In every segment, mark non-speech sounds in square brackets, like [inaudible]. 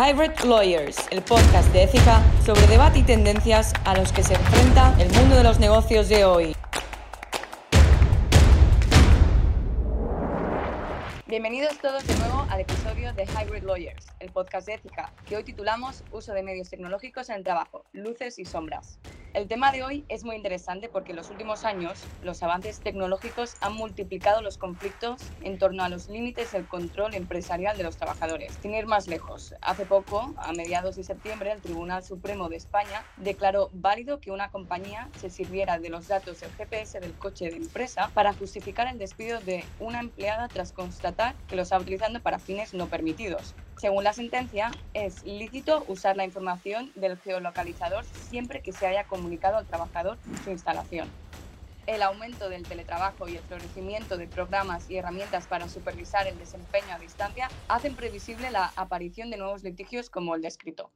Hybrid Lawyers, el podcast de ética sobre debate y tendencias a los que se enfrenta el mundo de los negocios de hoy. Bienvenidos todos de nuevo al episodio de Hybrid Lawyers, el podcast de ética, que hoy titulamos Uso de medios tecnológicos en el trabajo, luces y sombras. El tema de hoy es muy interesante porque en los últimos años los avances tecnológicos han multiplicado los conflictos en torno a los límites del control empresarial de los trabajadores. Sin ir más lejos, hace poco, a mediados de septiembre, el Tribunal Supremo de España declaró válido que una compañía se sirviera de los datos del GPS del coche de empresa para justificar el despido de una empleada tras constatar que lo estaba utilizando para fines no permitidos. Según la sentencia, es lícito usar la información del geolocalizador siempre que se haya comunicado al trabajador su instalación. El aumento del teletrabajo y el florecimiento de programas y herramientas para supervisar el desempeño a distancia hacen previsible la aparición de nuevos litigios como el descrito.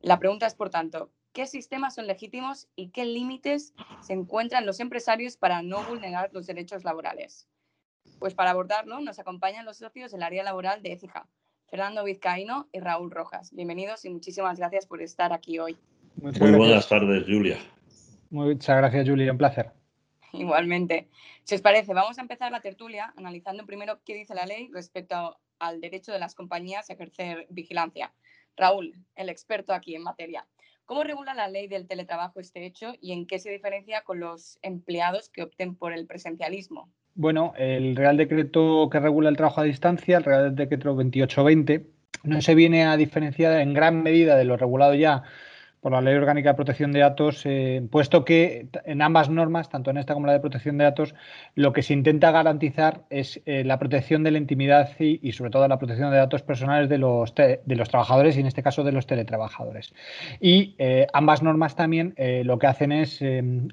La pregunta es, por tanto, ¿qué sistemas son legítimos y qué límites se encuentran los empresarios para no vulnerar los derechos laborales? Pues para abordarlo nos acompañan los socios del área laboral de ECIJA, Fernando Vizcaíno y Raúl Rojas. Bienvenidos y muchísimas gracias por estar aquí hoy. Muy buenas tardes, Julia. Muchas gracias, Julia. Un placer. [laughs] Igualmente. Si os parece, vamos a empezar la tertulia analizando primero qué dice la ley respecto al derecho de las compañías a ejercer vigilancia. Raúl, el experto aquí en materia. ¿Cómo regula la ley del teletrabajo este hecho y en qué se diferencia con los empleados que opten por el presencialismo? Bueno, el Real Decreto que regula el trabajo a distancia, el Real Decreto 2820, no se viene a diferenciar en gran medida de lo regulado ya por la Ley Orgánica de Protección de Datos, eh, puesto que en ambas normas, tanto en esta como en la de protección de datos, lo que se intenta garantizar es eh, la protección de la intimidad y, sobre todo la protección de datos personales de los, trabajadores y en este caso de los teletrabajadores. Y eh, ambas normas también lo que hacen es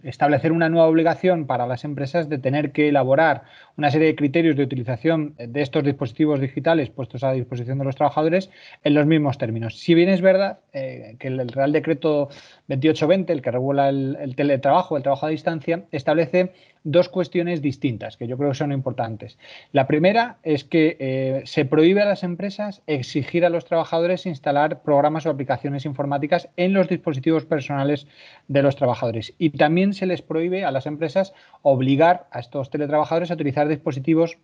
establecer una nueva obligación para las empresas de tener que elaborar una serie de criterios de utilización de estos dispositivos digitales puestos a disposición de los trabajadores en los mismos términos. Si bien es verdad que el Real Decreto 2820, el que regula el, teletrabajo, el trabajo a distancia, establece dos cuestiones distintas que yo creo que son importantes. La primera es que eh, se prohíbe a las empresas exigir a los trabajadores instalar programas o aplicaciones informáticas en los dispositivos personales de los trabajadores. Y también se les prohíbe a las empresas obligar a estos teletrabajadores a utilizar dispositivos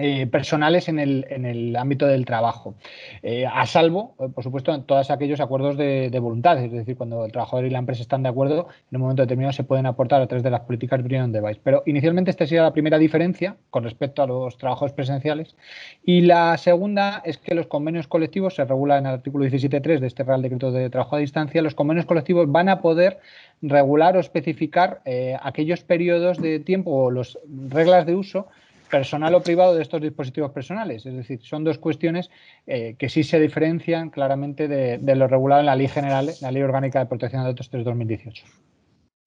eh, personales en el, en el, ámbito del trabajo, eh, a salvo, eh, por supuesto, en todos aquellos acuerdos de, voluntad, es decir, cuando el trabajador y la empresa están de acuerdo, en un momento determinado se pueden aportar a través de las políticas de Union Device. Pero inicialmente esta sería la primera diferencia con respecto a los trabajos presenciales. Y la segunda es que los convenios colectivos, se regula en el artículo 17.3 de este Real Decreto de Trabajo a Distancia, los convenios colectivos van a poder regular o especificar aquellos periodos de tiempo o las reglas de uso personal o privado de estos dispositivos personales. Es decir, son dos cuestiones eh, que sí se diferencian claramente de, lo regulado en la Ley General, la Ley Orgánica de Protección de Datos 3 2018.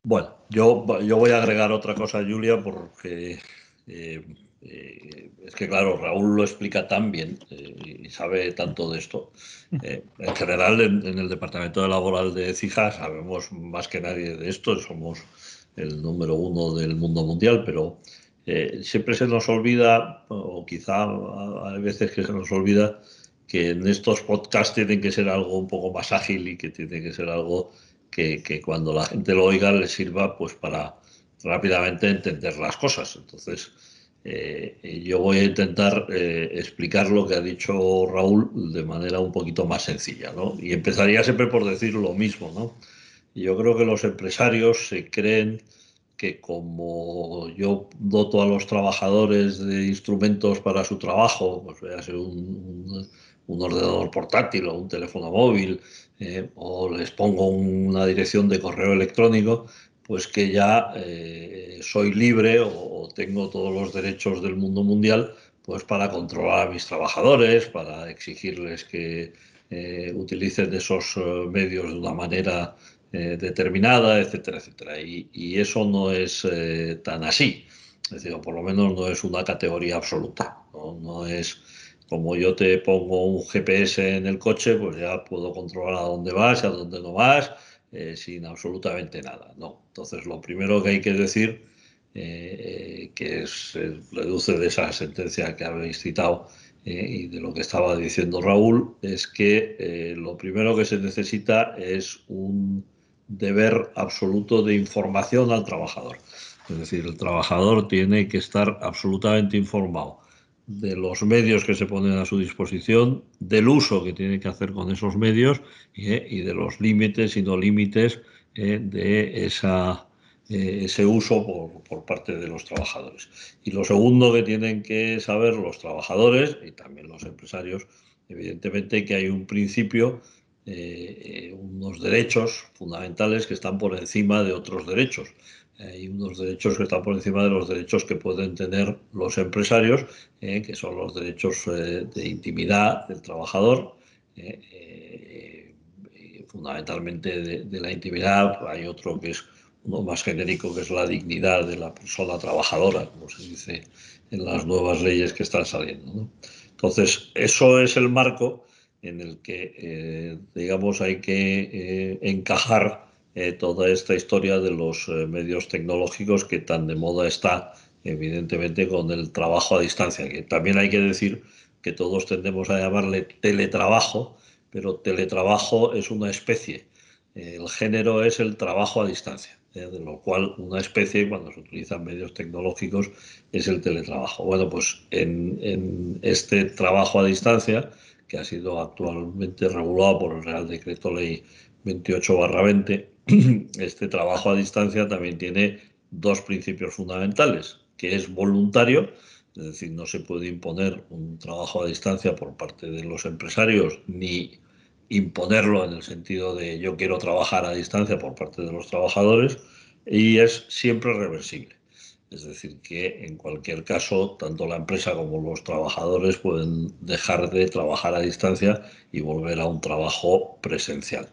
Bueno, yo, yo voy a agregar otra cosa, Julia, porque eh, eh, es que, claro, Raúl lo explica tan bien y sabe tanto de esto. en general, en, en, el Departamento de Laboral de CIJA sabemos más que nadie de esto, somos el número uno del mundo mundial, pero eh, siempre se nos olvida, o quizá hay veces que se nos olvida, que en estos podcasts tienen que ser algo un poco más ágil y que tiene que ser algo que, cuando la gente lo oiga le sirva pues para rápidamente entender las cosas. Entonces, eh, yo voy a intentar eh, explicar lo que ha dicho Raúl de manera un poquito más sencilla, ¿no? Y empezaría siempre por decir lo mismo, ¿no? Yo creo que los empresarios se creen que como yo doto a los trabajadores de instrumentos para su trabajo, pues a ser un, ordenador portátil o un teléfono móvil, eh, o les pongo una dirección de correo electrónico, pues que ya eh, soy libre o, tengo todos los derechos del mundo mundial pues para controlar a mis trabajadores, para exigirles que eh, utilicen esos medios de una manera eh, determinada, etcétera, etcétera. Y, eso no es eh, tan así. Es decir, por lo menos no es una categoría absoluta. ¿no? es como yo te pongo un GPS en el coche, pues ya puedo controlar a dónde vas y a dónde no vas, eh, sin absolutamente nada. No. Entonces, lo primero que hay que decir, que es, reduce de esa sentencia que habéis citado, y de lo que estaba diciendo Raúl es que lo primero que se necesita es un deber absoluto de información al trabajador. Es decir, el trabajador tiene que estar absolutamente informado de los medios que se ponen a su disposición, del uso que tiene que hacer con esos medios eh, y de los límites y no límites eh, de esa, eh, ese uso por, por, parte de los trabajadores. Y lo segundo que tienen que saber los trabajadores y también los empresarios, evidentemente que hay un principio, unos derechos fundamentales que están por encima de otros derechos hay unos derechos que están por encima de los derechos que pueden tener los empresarios, eh, que son los derechos eh, de intimidad del trabajador, eh, fundamentalmente de, la intimidad. Hay otro que es uno más genérico, que es la dignidad de la persona trabajadora, como se dice en las nuevas leyes que están saliendo. Entonces, eso es el marco en el que, digamos, hay que encajar eh, toda esta historia de los eh, medios tecnológicos que tan de moda está, evidentemente, con el trabajo a distancia, que también hay que decir que todos tendemos a llamarle teletrabajo, pero teletrabajo es una especie. El género es el trabajo a distancia, eh, de lo cual una especie, cuando se utilizan medios tecnológicos, es el teletrabajo. Bueno, pues en este trabajo a distancia, que ha sido actualmente regulado por el Real Decreto Ley 28-20, [clears throat] este trabajo a distancia también tiene dos principios fundamentales, que es voluntario, es decir, no se puede imponer un trabajo a distancia por parte de los empresarios, ni imponerlo en el sentido de yo quiero trabajar a distancia por parte de los trabajadores, y es siempre reversible. Es decir, que en cualquier caso, tanto la empresa como los trabajadores pueden dejar de trabajar a distancia y volver a un trabajo presencial.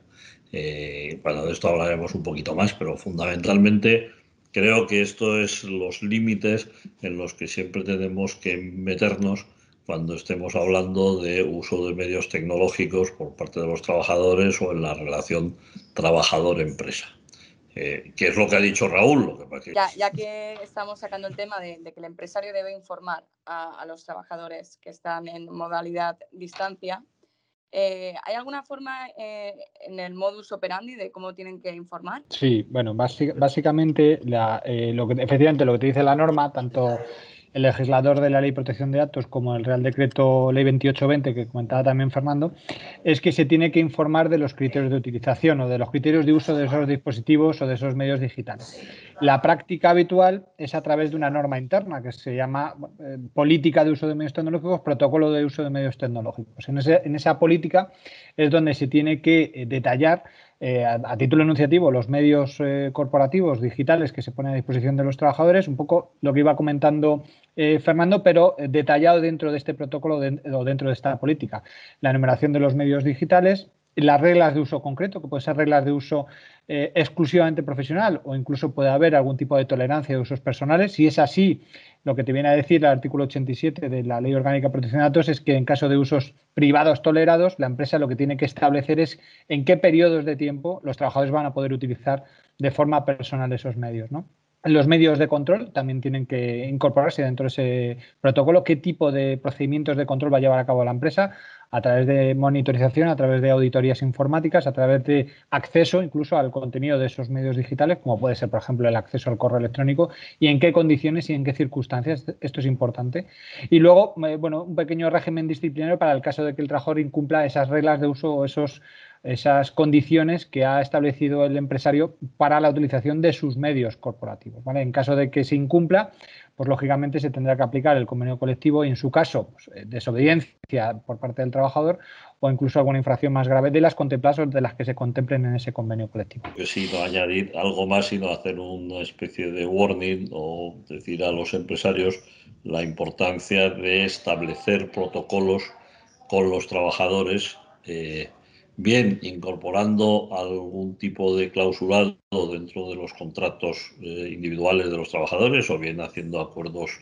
Eh, bueno, de esto hablaremos un poquito más, pero fundamentalmente creo que esto es los límites en los que siempre tenemos que meternos cuando estemos hablando de uso de medios tecnológicos por parte de los trabajadores o en la relación trabajador-empresa. Eh, ¿Qué es lo que ha dicho Raúl? ya, que estamos sacando el tema de, que el empresario debe informar a, los trabajadores que están en modalidad distancia, eh, ¿Hay alguna forma eh, en el modus operandi de cómo tienen que informar? Sí, bueno, básicamente, eh, lo que, efectivamente lo que te dice la norma, tanto el legislador de la Ley de Protección de Datos como el Real Decreto Ley 2820 que comentaba también Fernando, es que se tiene que informar de los criterios de utilización o de los criterios de uso de esos dispositivos o de esos medios digitales. La práctica habitual es a través de una norma interna que se llama eh, Política de Uso de Medios Tecnológicos, Protocolo de Uso de Medios Tecnológicos. En, esa política es donde se tiene que eh, detallar eh, a, título enunciativo los medios eh, corporativos digitales que se ponen a disposición de los trabajadores, un poco lo que iba comentando eh, Fernando, pero detallado dentro de este protocolo o dentro de esta política. La enumeración de los medios digitales, las reglas de uso concreto, que pueden ser reglas de uso exclusivamente profesional o incluso puede haber algún tipo de tolerancia de usos personales. Si es así, lo que te viene a decir el artículo 87 de la Ley Orgánica de Protección de Datos es que en caso de usos privados tolerados, la empresa lo que tiene que establecer es en qué periodos de tiempo los trabajadores van a poder utilizar de forma personal esos medios. ¿no? Los medios de control también tienen que incorporarse dentro de ese protocolo. ¿Qué tipo de procedimientos de control va a llevar a cabo la empresa? a través de monitorización, a través de auditorías informáticas, a través de acceso incluso al contenido de esos medios digitales, como puede ser, por ejemplo, el acceso al correo electrónico y en qué condiciones y en qué circunstancias. Esto es importante. Y luego, eh, bueno, un pequeño régimen disciplinario para el caso de que el trabajador incumpla esas reglas de uso o esos esas condiciones que ha establecido el empresario para la utilización de sus medios corporativos. En caso de que se incumpla, pues lógicamente se tendrá que aplicar el convenio colectivo y en su caso pues, eh, desobediencia por parte del trabajador o incluso alguna infracción más grave de las contempladas o de las que se contemplen en ese convenio colectivo. No añadir algo más, sino hacer una especie de warning o decir a los empresarios la importancia de establecer protocolos con los trabajadores eh, bien incorporando algún tipo de clausulado dentro de los contratos eh, individuales de los trabajadores o bien haciendo acuerdos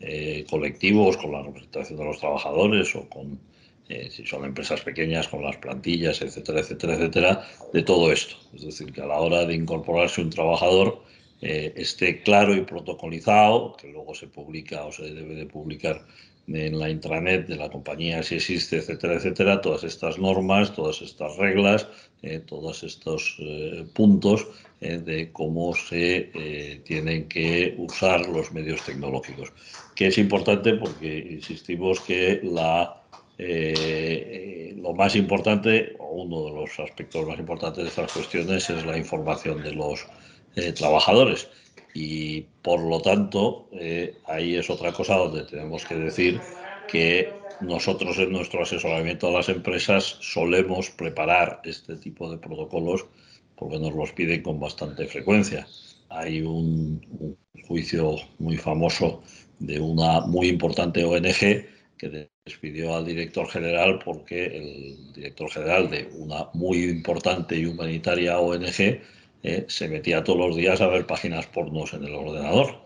eh, colectivos con la representación de los trabajadores o con, eh, si son empresas pequeñas, con las plantillas, etcétera, etcétera, etcétera, de todo esto. Es decir, que a la hora de incorporarse un trabajador, esté claro y protocolizado, que luego se publica o se debe de publicar en la intranet de la compañía, si existe, etcétera, etcétera, todas estas normas, todas estas reglas, eh, todos estos eh, puntos eh, de cómo se tienen que usar los medios tecnológicos. Que es importante porque insistimos que la, lo más importante, o uno de los aspectos más importantes de estas cuestiones es la información de los trabajadores y por lo tanto eh, ahí es otra cosa donde tenemos que decir que nosotros en nuestro asesoramiento a las empresas solemos preparar este tipo de protocolos porque nos los piden con bastante frecuencia. Hay un, un juicio muy famoso de una muy importante ONG que despidió al director general porque el director general de una muy importante y humanitaria ONG eh, se metía todos los días a ver páginas pornos en el ordenador.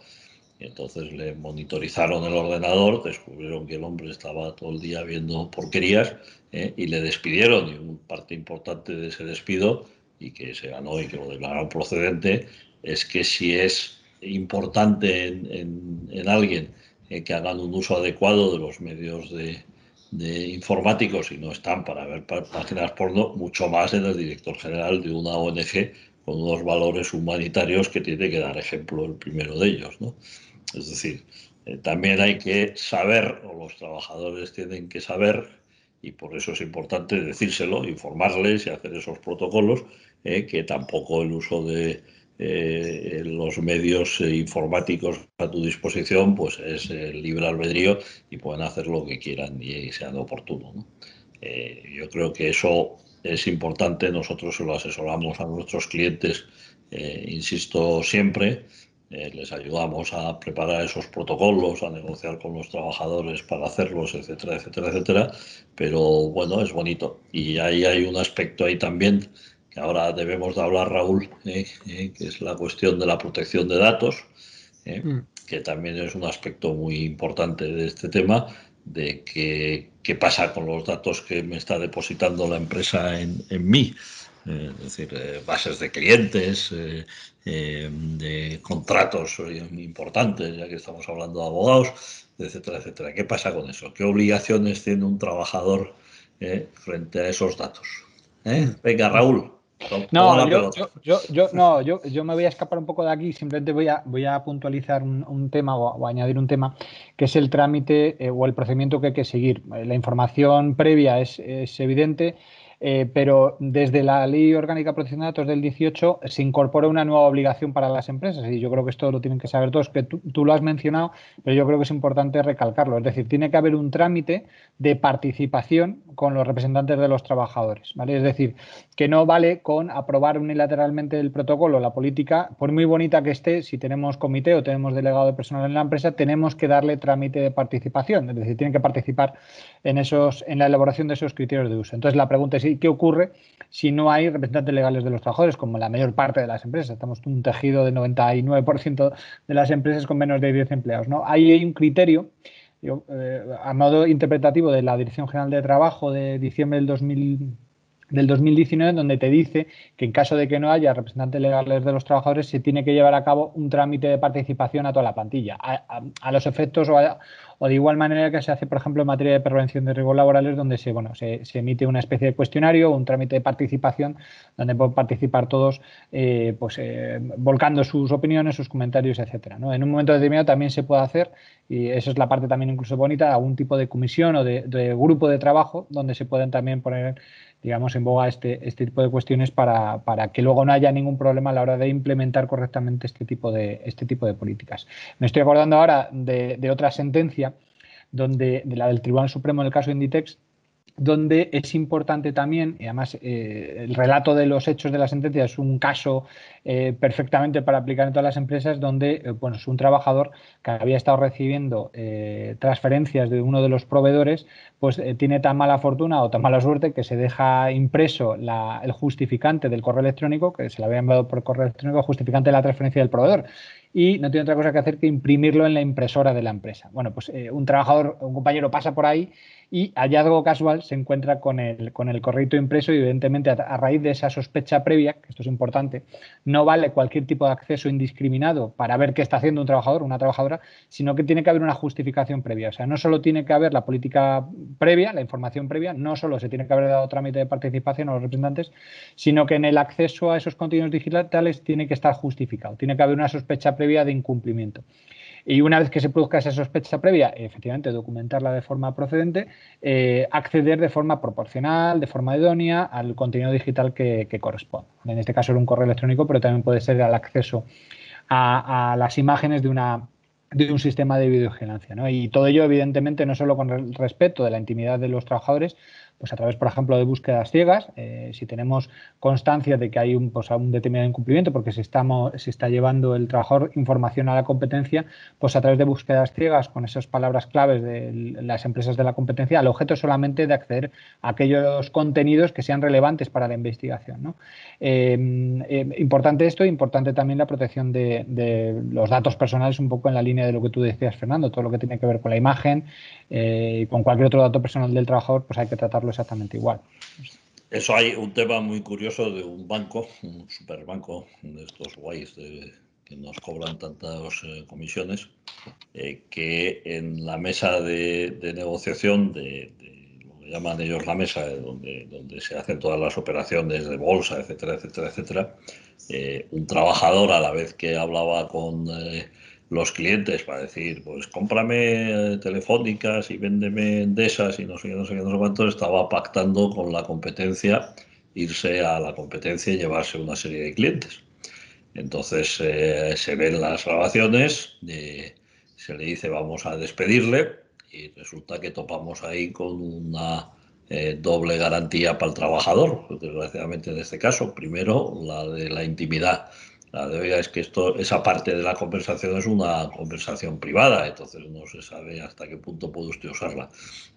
entonces le monitorizaron el ordenador, descubrieron que el hombre estaba todo el día viendo porquerías eh, y le despidieron. Y una parte importante de ese despido, y que se ganó y que lo declararon procedente, es que si es importante en, alguien eh, que hagan un uso adecuado de los medios de, de informáticos y no están para ver páginas porno, mucho más en el director general de una ONG con unos valores humanitarios que tiene que dar ejemplo el primero de ellos. ¿no? Es decir, eh, también hay que saber, o los trabajadores tienen que saber, y por eso es importante decírselo, informarles y hacer esos protocolos, eh, que tampoco el uso de eh, los medios informáticos a tu disposición pues es libre albedrío y pueden hacer lo que quieran y sean oportuno. ¿no? yo creo que eso es importante, nosotros lo asesoramos a nuestros clientes, eh, insisto siempre, eh, les ayudamos a preparar esos protocolos, a negociar con los trabajadores para hacerlos, etcétera, etcétera, etcétera, pero bueno, es bonito. Y ahí hay un aspecto ahí también que ahora debemos de hablar, Raúl, eh, que es la cuestión de la protección de datos, mm. que también es un aspecto muy importante de este tema, de que, qué pasa con los datos que me está depositando la empresa en, en mí. Eh, es decir, eh, bases de clientes, eh, de contratos importantes, ya que estamos hablando de abogados, etcétera, etcétera. ¿Qué pasa con eso? ¿Qué obligaciones tiene un trabajador frente a esos datos? Venga, Raúl. No, yo, yo, no yo, yo, me voy a escapar un poco de aquí, simplemente voy a, voy a puntualizar un, tema o, añadir un tema, que es el trámite eh, o el procedimiento que hay que seguir. La información previa es, es evidente, eh, pero desde la Ley Orgánica de Protección de Datos del 18 se incorpora una nueva obligación para las empresas y yo creo que esto lo tienen que saber todos, que tú, lo has mencionado, pero yo creo que es importante recalcarlo. Es decir, tiene que haber un trámite de participación con los representantes de los trabajadores. ¿vale? Es decir, que no vale con aprobar unilateralmente el protocolo, la política, por muy bonita que esté, si tenemos comité o tenemos delegado de personal en la empresa, tenemos que darle trámite de participación. Es decir, tienen que participar en, esos, en la elaboración de esos criterios de uso. Entonces, la pregunta es qué ocurre si no hay representantes legales de los trabajadores, como la mayor parte de las empresas. Estamos un tejido de 99% de las empresas con menos de 10 empleados. ¿no? Ahí hay un criterio, eh, a modo interpretativo de la Dirección General de Trabajo de diciembre del 2000 del 2019, donde te dice que en caso de que no haya representantes legales de los trabajadores, se tiene que llevar a cabo un trámite de participación a toda la plantilla, a, los efectos o, de igual manera que se hace, por ejemplo, en materia de prevención de riesgos laborales, donde se, bueno, se, emite una especie de cuestionario, un trámite de participación, donde pueden participar todos, eh, pues eh, volcando sus opiniones, sus comentarios, etcétera. En un momento determinado también se puede hacer, y esa es la parte también incluso bonita, algún tipo de comisión o de, de grupo de trabajo donde se pueden también poner digamos, en boga este, este tipo de cuestiones para, que luego no haya ningún problema a la hora de implementar correctamente este tipo de, este tipo de políticas. Me estoy acordando ahora de, de otra sentencia donde, de la del Tribunal Supremo en el caso Inditex, donde es importante también, y además eh, el relato de los hechos de la sentencia es un caso eh, perfectamente para aplicar en todas las empresas, donde eh, bueno, es un trabajador que había estado recibiendo transferencias de uno de los proveedores, pues tiene tan mala fortuna o tan mala suerte que se deja impreso el justificante del correo electrónico, que se le había enviado por correo electrónico, justificante de la transferencia del proveedor y no tiene otra cosa que hacer que imprimirlo en la impresora de la empresa. Bueno, pues un trabajador, un compañero pasa por ahí y hallazgo casual se encuentra con el, con el correo impreso y evidentemente a, raíz de esa sospecha previa, que esto es importante, no vale cualquier tipo de acceso indiscriminado para ver qué está haciendo un trabajador o una trabajadora, sino que tiene que haber una justificación previa. O sea, no solo tiene que haber la política previa, la información previa, no solo se tiene que haber dado trámite de participación a los representantes, sino que en el acceso a esos contenidos digitales tiene que estar justificado, tiene que haber una sospecha previa de incumplimiento. Y una vez que se produzca esa sospecha previa, efectivamente documentarla de forma procedente, eh, acceder de forma proporcional, de forma idónea al contenido digital que, corresponde. En este caso era un correo electrónico, pero también puede ser el acceso a, las imágenes de una de un sistema de videovigilancia. Y todo ello, evidentemente, no solo con respeto de la intimidad de los trabajadores, pues a través, por ejemplo, de búsquedas ciegas, eh, si tenemos constancia de que hay un, pues, un determinado incumplimiento porque se, estamos, se está llevando el trabajador información a la competencia, pues a través de búsquedas ciegas con esas palabras claves de las empresas de la competencia, al objeto solamente de acceder a aquellos contenidos que sean relevantes para la investigación. Eh, eh, importante esto, importante también la protección de, los datos personales, un poco en la línea de lo que tú decías, Fernando, todo lo que tiene que ver con la imagen y con cualquier otro dato personal del trabajador, pues hay que tratarlo exactamente igual. Eso hay un tema muy curioso de un banco, un superbanco de estos guays que nos cobran tantas eh, comisiones, eh, que en la mesa de, negociación de, lo que llaman ellos la mesa, donde, donde se hacen todas las operaciones de bolsa, etcétera, etcétera, etcétera, eh, un trabajador a la vez que hablaba con los clientes para decir, pues cómprame eh, telefónicas y véndeme de esas y no sé no sé no sé cuánto, estaba pactando con la competencia irse a la competencia y llevarse una serie de clientes. Entonces eh, se ven las grabaciones, se le dice vamos a despedirle y resulta que topamos ahí con una eh, doble garantía para el trabajador, desgraciadamente en este caso. Primero, la de la intimidad la de es que esto, esa parte de la conversación es una conversación privada, entonces no se sabe hasta qué punto puede usted usarla.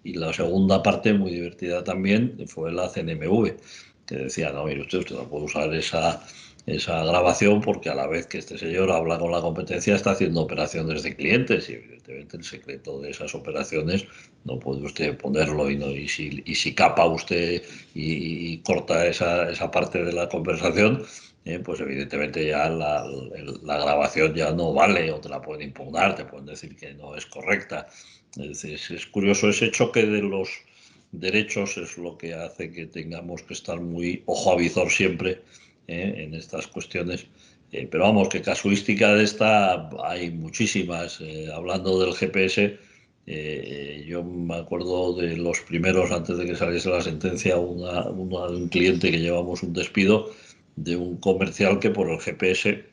Y la segunda parte, muy divertida también, fue la CNMV, que decía, no, mire usted, usted no puede usar esa, esa grabación porque a la vez que este señor habla con la competencia está haciendo operaciones de clientes y evidentemente el secreto de esas operaciones no puede usted ponerlo y, no, y, si, y si capa usted y, y corta esa, esa parte de la conversación, eh, pues evidentemente ya la, grabación ya no vale o te la pueden impugnar, te pueden decir que no es correcta. Es, es curioso ese choque de los derechos es lo que hace que tengamos que estar muy ojo a visor siempre eh, en estas cuestiones. Eh, pero vamos, que casuística de esta hay muchísimas. hablando del GPS, yo me acuerdo de los primeros, antes de que saliese la sentencia, una, un cliente que llevamos un despido de un comercial que por el GPS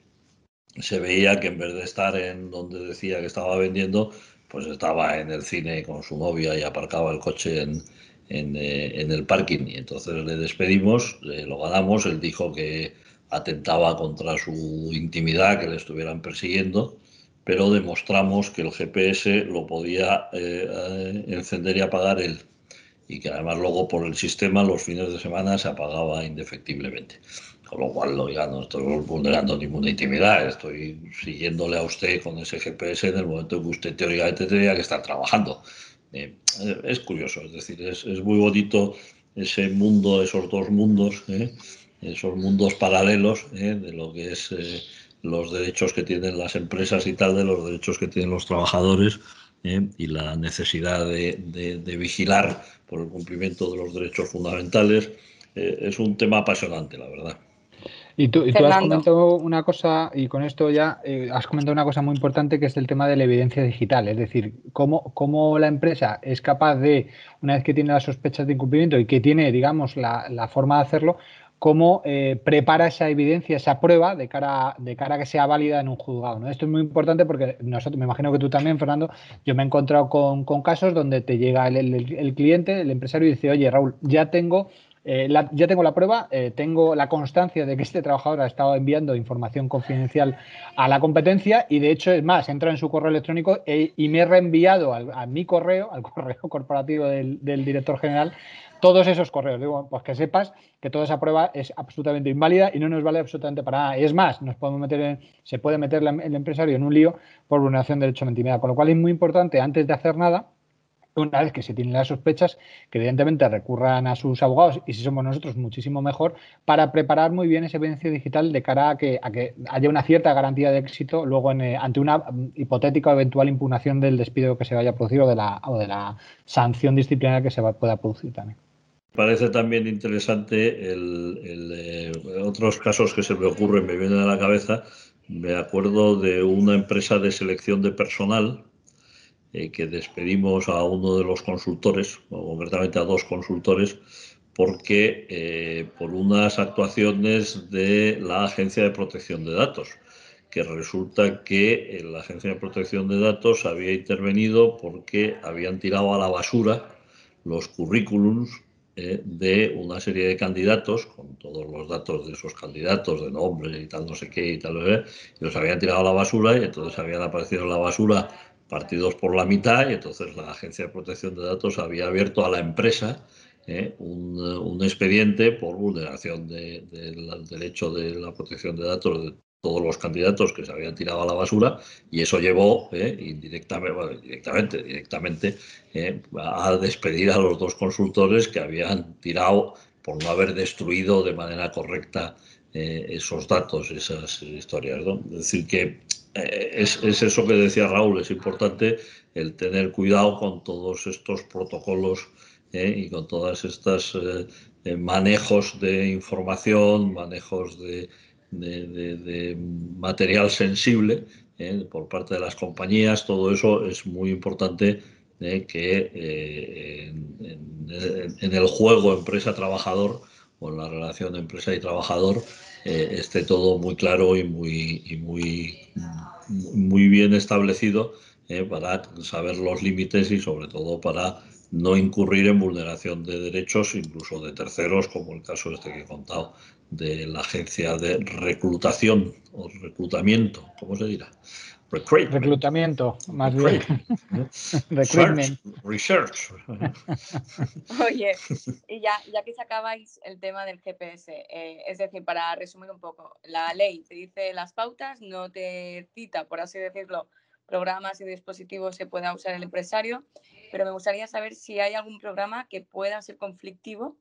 se veía que en vez de estar en donde decía que estaba vendiendo, pues estaba en el cine con su novia y aparcaba el coche en, en, eh, el parking. Y entonces le despedimos, lo ganamos, él dijo que atentaba contra su intimidad, que le estuvieran persiguiendo, pero demostramos que el GPS lo podía eh, eh, encender y apagar él y que además luego por el sistema los fines de semana se apagaba indefectiblemente. Con lo cual, ya no estoy vulnerando ninguna intimidad, estoy siguiéndole a usted con ese GPS en el momento que usted teóricamente tendría que estar trabajando. Eh, es curioso, es decir, es, muy bonito ese mundo, esos dos mundos, ¿eh? esos mundos paralelos ¿eh? de lo que es los derechos que tienen las empresas y tal, de los derechos que tienen los trabajadores y la necesidad de vigilar por el cumplimiento de los derechos fundamentales. es un tema apasionante, la verdad. Y tú, has comentado una cosa, y con esto ya eh, has comentado una cosa muy importante que es el tema de la evidencia digital, es decir, cómo, cómo la empresa es capaz de, una vez que tiene las sospechas de incumplimiento y que tiene, digamos, la, forma de hacerlo, cómo eh, prepara esa evidencia, esa prueba de cara, de cara a que sea válida en un juzgado. ¿no? Esto es muy importante porque nosotros, me imagino que tú también, Fernando, yo me he encontrado con, casos donde te llega el, el, cliente, el empresario, y dice, oye, Raúl, ya tengo eh, ya tengo la prueba, eh, tengo la constancia de que este trabajador ha estado enviando información confidencial a la competencia y de hecho es más, entra en su correo electrónico e, y me he reenviado a mi correo, al [laughs] correo corporativo del, director general, todos esos correos. Digo, pues que sepas que toda esa prueba es absolutamente inválida y no nos vale absolutamente para nada. Es más, nos podemos meter se puede meter el empresario en un lío por vulneración de derecho a la. Con lo cual es muy importante, antes de hacer nada, una vez que se tienen las sospechas, que evidentemente recurran a sus abogados y si somos nosotros muchísimo mejor para preparar muy bien ese evidencia digital de cara a que, a que haya una cierta garantía de éxito luego en, eh, ante una mm, hipotética o eventual impugnación del despido que se vaya a producir o de la, sanción disciplinaria que se pueda producir también. Parece también interesante eh, otros casos que se me ocurren, me vienen a la cabeza. Me acuerdo de una empresa de selección de personal eh, que despedimos a uno de los consultores, o concretamente a dos consultores, porque eh, por unas actuaciones de la Agencia de Protección de Datos, que resulta que la Agencia de Protección de Datos había intervenido porque habían tirado a la basura los currículums eh, de una serie de candidatos, con todos los datos de esos candidatos, de nombre y tal, no sé qué y tal, y los habían tirado a la basura y entonces habían aparecido en la basura partidos por la mitad y entonces la Agencia de Protección de Datos había abierto a la empresa eh, un, expediente por vulneración del derecho de la protección de datos de todos los candidatos que se habían tirado a la basura y eso llevó eh, indirectamente, directamente, eh, a despedir a los dos consultores que habían tirado por no haber destruido de manera correcta esos datos, esas historias. Es decir, que eh, es, eso que decía Raúl, es importante el tener cuidado con todos estos protocolos eh, y con todas estas eh, manejos de información, manejos de, material sensible por parte de las compañías. Todo eso es muy importante que en, el juego empresa-trabajador en la relación empresa y trabajador esté todo muy claro y muy, y muy muy bien establecido eh, para saber los límites y sobre todo para no incurrir en vulneración de derechos, incluso de terceros, como el caso este que he contado de la agencia de reclutación o reclutamiento, ¿cómo se dirá? Reclutamiento, más bien. Recruitment. Research. [laughs] Oye, y ya, ya que sacabais el tema del GPS, eh, es decir, para resumir un poco, la ley te dice las pautas, no te cita, por así decirlo, programas y dispositivos que pueda usar el empresario, pero me gustaría saber si hay algún programa que pueda ser conflictivo,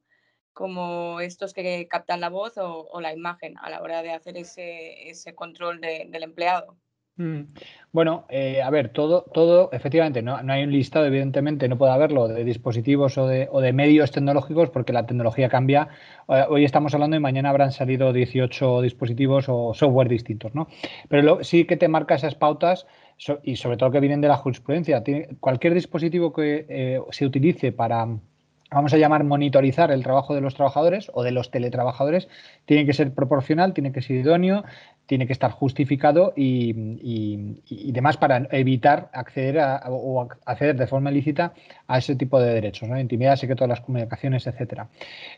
como estos que captan la voz o, la imagen a la hora de hacer ese, ese control del empleado. Mm. Bueno, eh, a ver, todo, todo, efectivamente, no, no, hay un listado, evidentemente, no puede haberlo de dispositivos o de, o de medios tecnológicos porque la tecnología cambia. Eh, hoy estamos hablando y mañana habrán salido 18 dispositivos o software distintos, ¿no? Pero sí que te marca esas pautas y sobre todo que vienen de la jurisprudencia. cualquier dispositivo que eh, se utilice para vamos a llamar monitorizar el trabajo de los trabajadores o de los teletrabajadores, tiene que ser proporcional, tiene que ser idóneo, tiene que estar justificado y, demás para evitar acceder a, o acceder de forma ilícita a ese tipo de derechos, ¿no? intimidad, secreto de las comunicaciones, etcétera.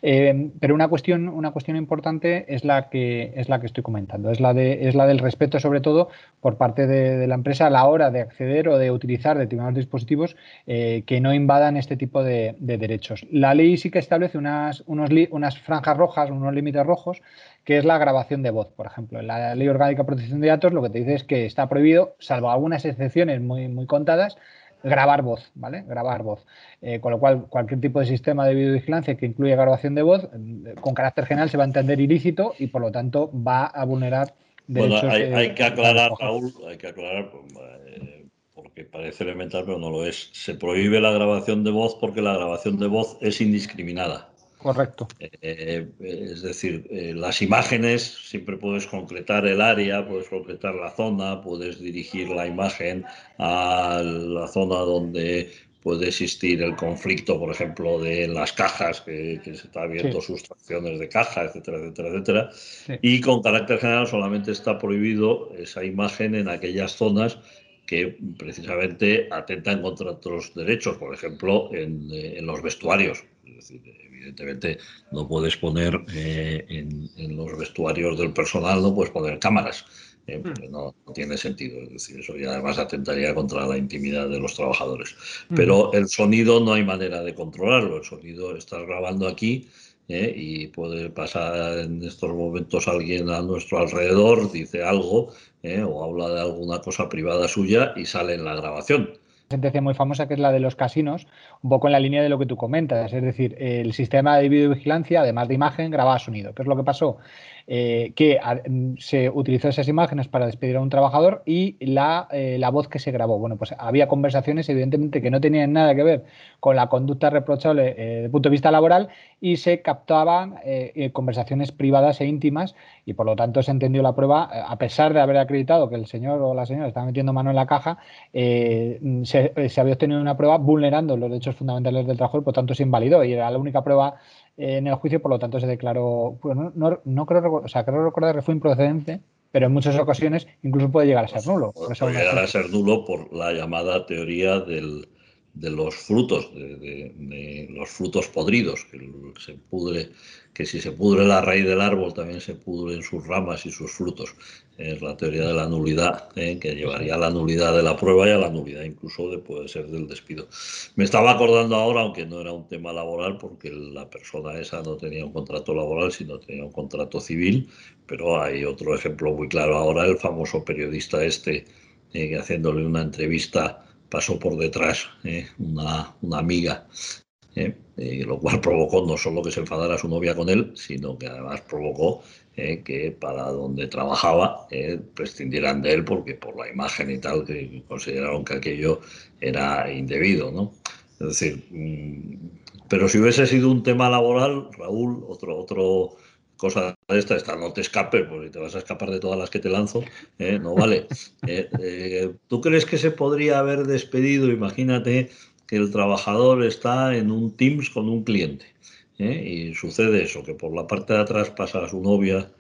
Eh, pero una cuestión, una cuestión importante es la que es la que estoy comentando, es la de es la del respeto sobre todo por parte de, la empresa a la hora de acceder o de utilizar determinados dispositivos eh, que no invadan este tipo de, derechos. La ley sí que establece unas, unos, unas franjas rojas, unos límites rojos que es la grabación de voz, por ejemplo. En la Ley Orgánica de Protección de Datos lo que te dice es que está prohibido, salvo algunas excepciones muy, muy contadas, grabar voz, ¿vale? Grabar voz. Eh, con lo cual, cualquier tipo de sistema de videovigilancia que incluya grabación de voz, eh, con carácter general se va a entender ilícito y por lo tanto va a vulnerar derechos. Bueno, hay, que aclarar, Raúl, hay que aclarar, eh, porque parece elemental, pero no lo es. Se prohíbe la grabación de voz porque la grabación de voz es indiscriminada. Correcto. Eh, es decir, eh, las imágenes siempre puedes concretar el área, puedes concretar la zona, puedes dirigir la imagen a la zona donde puede existir el conflicto, por ejemplo, de las cajas, que, se está abierto sustracciones de caja, etcétera, etcétera, etcétera. Y con carácter general solamente está prohibido esa imagen en aquellas zonas que precisamente atentan contra otros derechos, por ejemplo, en, en los vestuarios. Es decir, evidentemente no puedes poner eh, en, los vestuarios del personal, no puedes poner cámaras, eh, hmm. no, tiene sentido. Es decir, eso ya además atentaría contra la intimidad de los trabajadores. Hmm. Pero el sonido no hay manera de controlarlo. El sonido estás grabando aquí. Eh, y puede pasar en estos momentos alguien a nuestro alrededor, dice algo o habla de alguna cosa privada suya y sale en la grabación. sentencia muy famosa que es la de los casinos, un poco en la línea de lo que tú comentas. Es decir, el sistema de videovigilancia, además de imagen, grababa sonido. ¿Qué es lo que pasó? Eh, que mm, se utilizó esas imágenes para despedir a un trabajador y la, eh, la, voz que se grabó. Bueno, pues había conversaciones, evidentemente, que no tenían nada que ver con la conducta reprochable eh, desde el punto de vista laboral y se captaban conversaciones privadas e íntimas y por lo tanto se entendió la prueba, a pesar de haber acreditado que el señor o la señora estaba metiendo mano en la caja, se, se, había obtenido una prueba vulnerando los derechos fundamentales del trabajador, por tanto se invalidó y era la única prueba en el juicio, por lo tanto se declaró, bueno, no, no creo, o sea, creo recordar que fue improcedente, pero en muchas ocasiones incluso puede llegar a ser nulo. Puede llegar a ser nulo por la llamada teoría del, de los frutos, de, los frutos podridos, que se pudre, que si se pudre la raíz del árbol también se pudren sus ramas y sus frutos. Es la teoría de la nulidad, ¿eh? que llevaría a la nulidad de la prueba y a la nulidad incluso de puede ser del despido. Me estaba acordando ahora, aunque no era un tema laboral, porque la persona esa no tenía un contrato laboral, sino tenía un contrato civil, pero hay otro ejemplo muy claro ahora, el famoso periodista este, eh, haciéndole una entrevista pasó por detrás eh, una, amiga, eh, eh, lo cual provocó no solo que se enfadara su novia con él, sino que además provocó que para donde trabajaba prescindieran de él porque por la imagen y tal que consideraron que aquello era indebido, ¿no? Es decir, mm, pero si hubiese sido un tema laboral, Raúl, otro, otro cosa de esta, esta no te escapes, porque te vas a escapar de todas las que te lanzo, ¿eh? no vale. [laughs] Eh, eh, ¿Tú crees que se podría haber despedido? Imagínate que el trabajador está en un Teams con un cliente y sucede eso, que por la parte de atrás pasa a su novia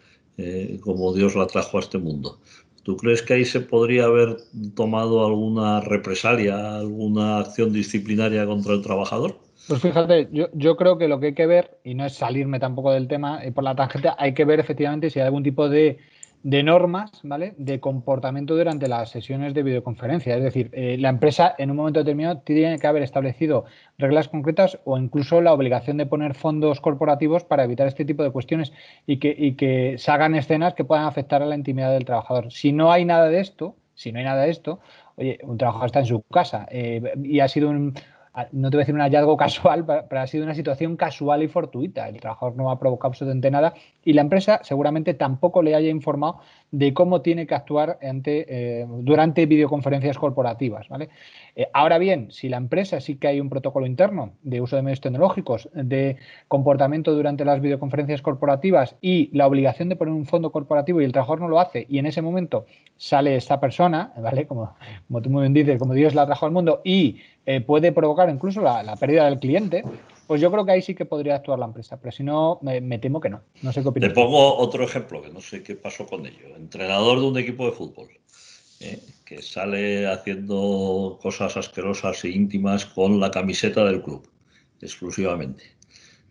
como Dios la trajo a este mundo. ¿Tú crees que ahí se podría haber tomado alguna represalia, alguna acción disciplinaria contra el trabajador? Pues fíjate, yo, yo, creo que lo que hay que ver, y no es salirme tampoco del tema y por la tangente, hay que ver efectivamente si hay algún tipo de, de normas, ¿vale? De comportamiento durante las sesiones de videoconferencia. Es decir, eh, la empresa en un momento determinado tiene que haber establecido reglas concretas o incluso la obligación de poner fondos corporativos para evitar este tipo de cuestiones y que, y que se hagan escenas que puedan afectar a la intimidad del trabajador. Si no hay nada de esto, si no hay nada de esto, oye, un trabajador está en su casa eh, y ha sido un, no te voy a decir un hallazgo [laughs] casual, pero ha sido una situación casual y fortuita. El trabajador no ha provocado absolutamente nada y la empresa seguramente tampoco le haya informado de cómo tiene que actuar eh, durante videoconferencias corporativas. ¿vale? Eh, ahora bien, si la empresa sí que hay un protocolo interno de uso de medios tecnológicos, de comportamiento durante las videoconferencias corporativas y la obligación de poner un fondo corporativo y el trabajador no lo hace y en ese momento sale esta persona, ¿vale? Como, como tú muy bien dices, como Dios la trajo al mundo y eh, puede provocar incluso la, pérdida del cliente, pues yo creo que ahí sí que podría actuar la empresa, pero si no, me, temo que no. No sé qué opinas. Te pongo otro ejemplo, que no sé qué pasó con ello. Entrenador de un equipo de fútbol. ¿eh? que sale haciendo cosas asquerosas e íntimas con la camiseta del club, exclusivamente.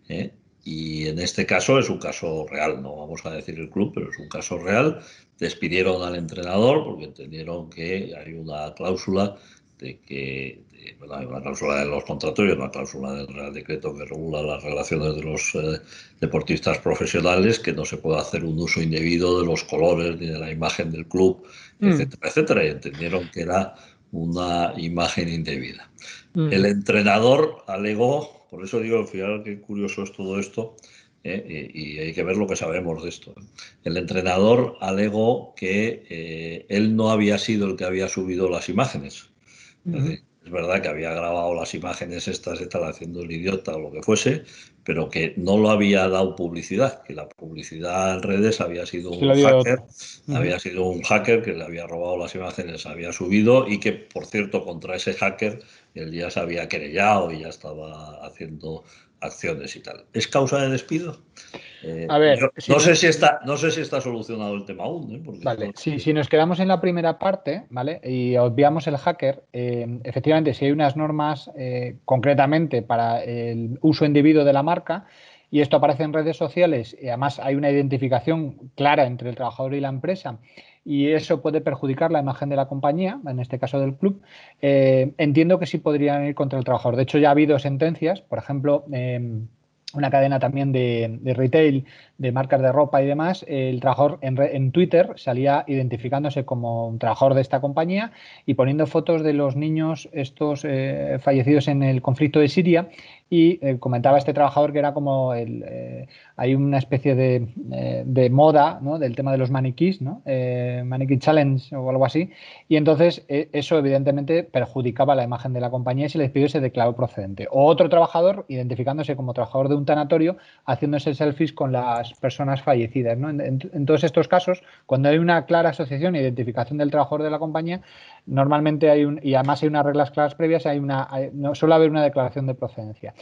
¿eh? Y en este caso es un caso real, no vamos a decir el club, pero es un caso real. Despidieron al entrenador porque entendieron que hay una cláusula de que hay una cláusula de los contratos y una cláusula del Real Decreto que regula las relaciones de los eh, deportistas profesionales, que no se puede hacer un uso indebido de los colores ni de la imagen del club, mm. etcétera, etcétera. Y entendieron que era una imagen indebida. Mm. El entrenador alegó, por eso digo, al final, qué curioso es todo esto, eh, y, hay que ver lo que sabemos de esto. El entrenador alegó que eh, él no había sido el que había subido las imágenes. Es verdad que había grabado las imágenes estas de tal haciendo el idiota o lo que fuese, pero que no lo había dado publicidad, que la publicidad en redes había sido un hacker, había sido un hacker que le había robado las imágenes, había subido y que, por cierto, contra ese hacker él ya se había querellado y ya estaba haciendo acciones y tal. ¿Es causa de despido? Eh, a ver, no, sé si está, no sé si está solucionado el tema aún. ¿eh? vale, si, nos quedamos en la primera parte, ¿vale? Y obviamos el hacker, eh, efectivamente, si hay unas normas concretamente para el uso indebido de la marca, y esto aparece en redes sociales, y además hay una identificación clara entre el trabajador y la empresa, y eso puede perjudicar la imagen de la compañía, en este caso del club, entiendo que sí podrían ir contra el trabajador. De hecho, ya ha habido sentencias, por ejemplo, una cadena también de, retail, de marcas de ropa y demás, el trabajador en, Twitter salía identificándose como un trabajador de esta compañía y poniendo fotos de los niños estos eh, fallecidos en el conflicto de Siria y eh, comentaba este trabajador que era como el, eh, hay una especie de, de moda ¿no? del tema de los maniquís, ¿no? maniquí challenge o algo así, y entonces eso evidentemente perjudicaba la imagen de la compañía y se le despidió y se declaró procedente. O otro trabajador identificándose como trabajador de un tanatorio haciéndose selfies con las personas fallecidas. En, todos estos casos, cuando hay una clara asociación e identificación del trabajador de la compañía, normalmente hay un, y además hay unas reglas claras previas, hay una, no suele haber una declaración de procedencia.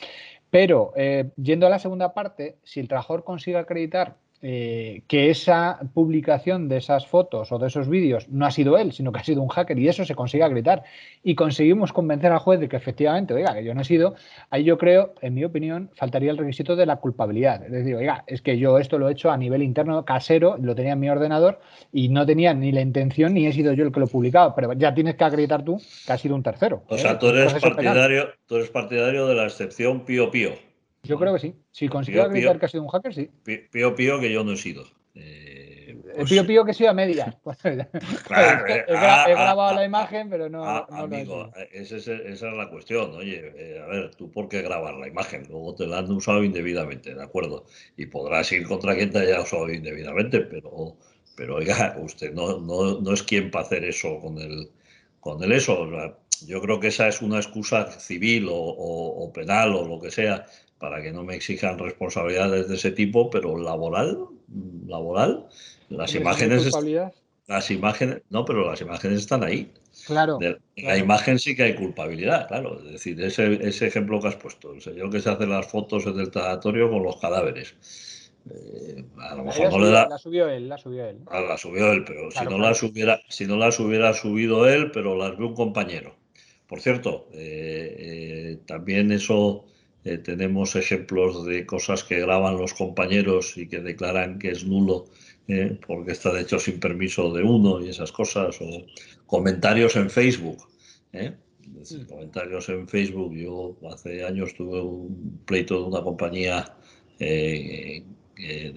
Pero eh, yendo a la segunda parte, si el trabajador consigue acreditar eh, que esa publicación de esas fotos o de esos vídeos no ha sido él, sino que ha sido un hacker y eso se consigue acreditar y conseguimos convencer al juez de que efectivamente, oiga, que yo no he sido, ahí yo creo, en mi opinión, faltaría el requisito de la culpabilidad. Es decir, oiga, es que yo esto lo he hecho a nivel interno, casero, lo tenía en mi ordenador y no tenía ni la intención ni he sido yo el que lo he publicado, pero ya tienes que acreditar tú que ha sido un tercero. O sea, ¿eh? tú eres, partidario, tú eres partidario de la excepción pío pío. Yo creo que sí. Si consigo acreditar que ha sido un hacker, sí. Pío pío que yo no he sido. Eh, pues pío pío que he sido a media. [laughs] [laughs] claro, he, ah, ah, grabado la ah, imagen, pero no. amigo, esa es, la cuestión. Oye, eh, a ver, ¿tú por qué grabar la imagen? Luego te la han usado indebidamente, ¿de acuerdo? Y podrás ir contra quien te haya usado indebidamente, pero, pero oiga, usted no, no, no es quien para hacer eso con el, con el eso. yo creo que esa es una excusa civil o, o penal o lo que sea para que no me exijan responsabilidades de ese tipo, pero laboral, laboral, las imágenes, las imágenes, no, pero las imágenes están ahí. Claro, La imagen sí que hay culpabilidad, claro. Es decir, ese, ese ejemplo que has puesto, el señor que se hace las fotos en el tanatorio con los cadáveres. Eh, a lo mejor no le da. La subió él, la subió él. Ah, la subió él, pero si, no las hubiera, si no las hubiera subido él, pero las ve un compañero. Por cierto, eh, eh, también eso eh, tenemos ejemplos de cosas que graban los compañeros y que declaran que es nulo eh, porque está hecho sin permiso de uno y esas cosas, o comentarios en Facebook. ¿eh? Comentarios en Facebook. Yo hace años tuve un pleito de una compañía de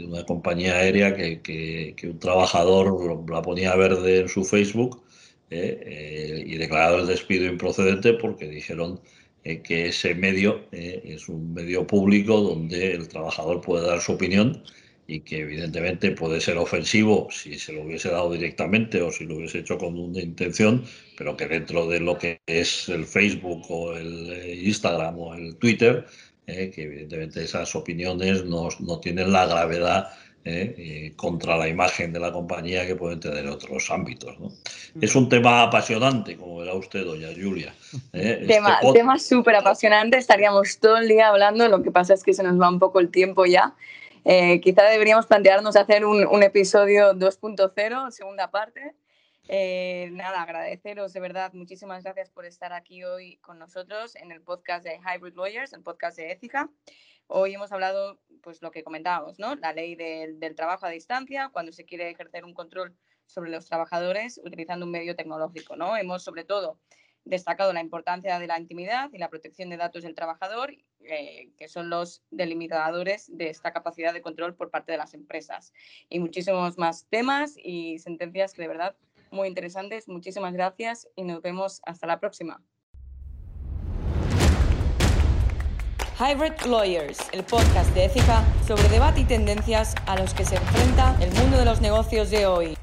una compañía aérea que, un trabajador la ponía verde en su Facebook y declarado el despido improcedente porque dijeron eh, que ese medio eh, es un medio público donde el trabajador puede dar su opinión y que evidentemente puede ser ofensivo si se lo hubiese dado directamente o si lo hubiese hecho con una intención, pero que dentro de lo que es el Facebook o el eh, Instagram o el Twitter, que evidentemente esas opiniones no, no tienen la gravedad eh, contra la imagen de la compañía que pueden tener otros ámbitos. ¿no? Es un tema apasionante, como verá usted, doña Julia. ¿eh? Tema, [laughs] este tema súper apasionante, estaríamos todo el día hablando, lo que pasa es que se nos va un poco el tiempo ya. Eh, quizá deberíamos plantearnos hacer un, un episodio 2.0, segunda parte. nada, agradeceros de verdad, muchísimas gracias por estar aquí hoy con nosotros en el podcast de Hybrid Lawyers, el podcast de ética. Hoy hemos hablado, pues lo que comentábamos, ¿no? La ley del, trabajo a distancia, cuando se quiere ejercer un control sobre los trabajadores utilizando un medio tecnológico, ¿no? Hemos sobre todo destacado la importancia de la intimidad y la protección de datos del trabajador, eh, que son los delimitadores de esta capacidad de control por parte de las empresas. Y muchísimos más temas y sentencias que de verdad muy interesantes. Muchísimas gracias y nos vemos hasta la próxima. Hybrid Lawyers, el podcast de ética sobre debate y tendencias a los que se enfrenta el mundo de los negocios de hoy.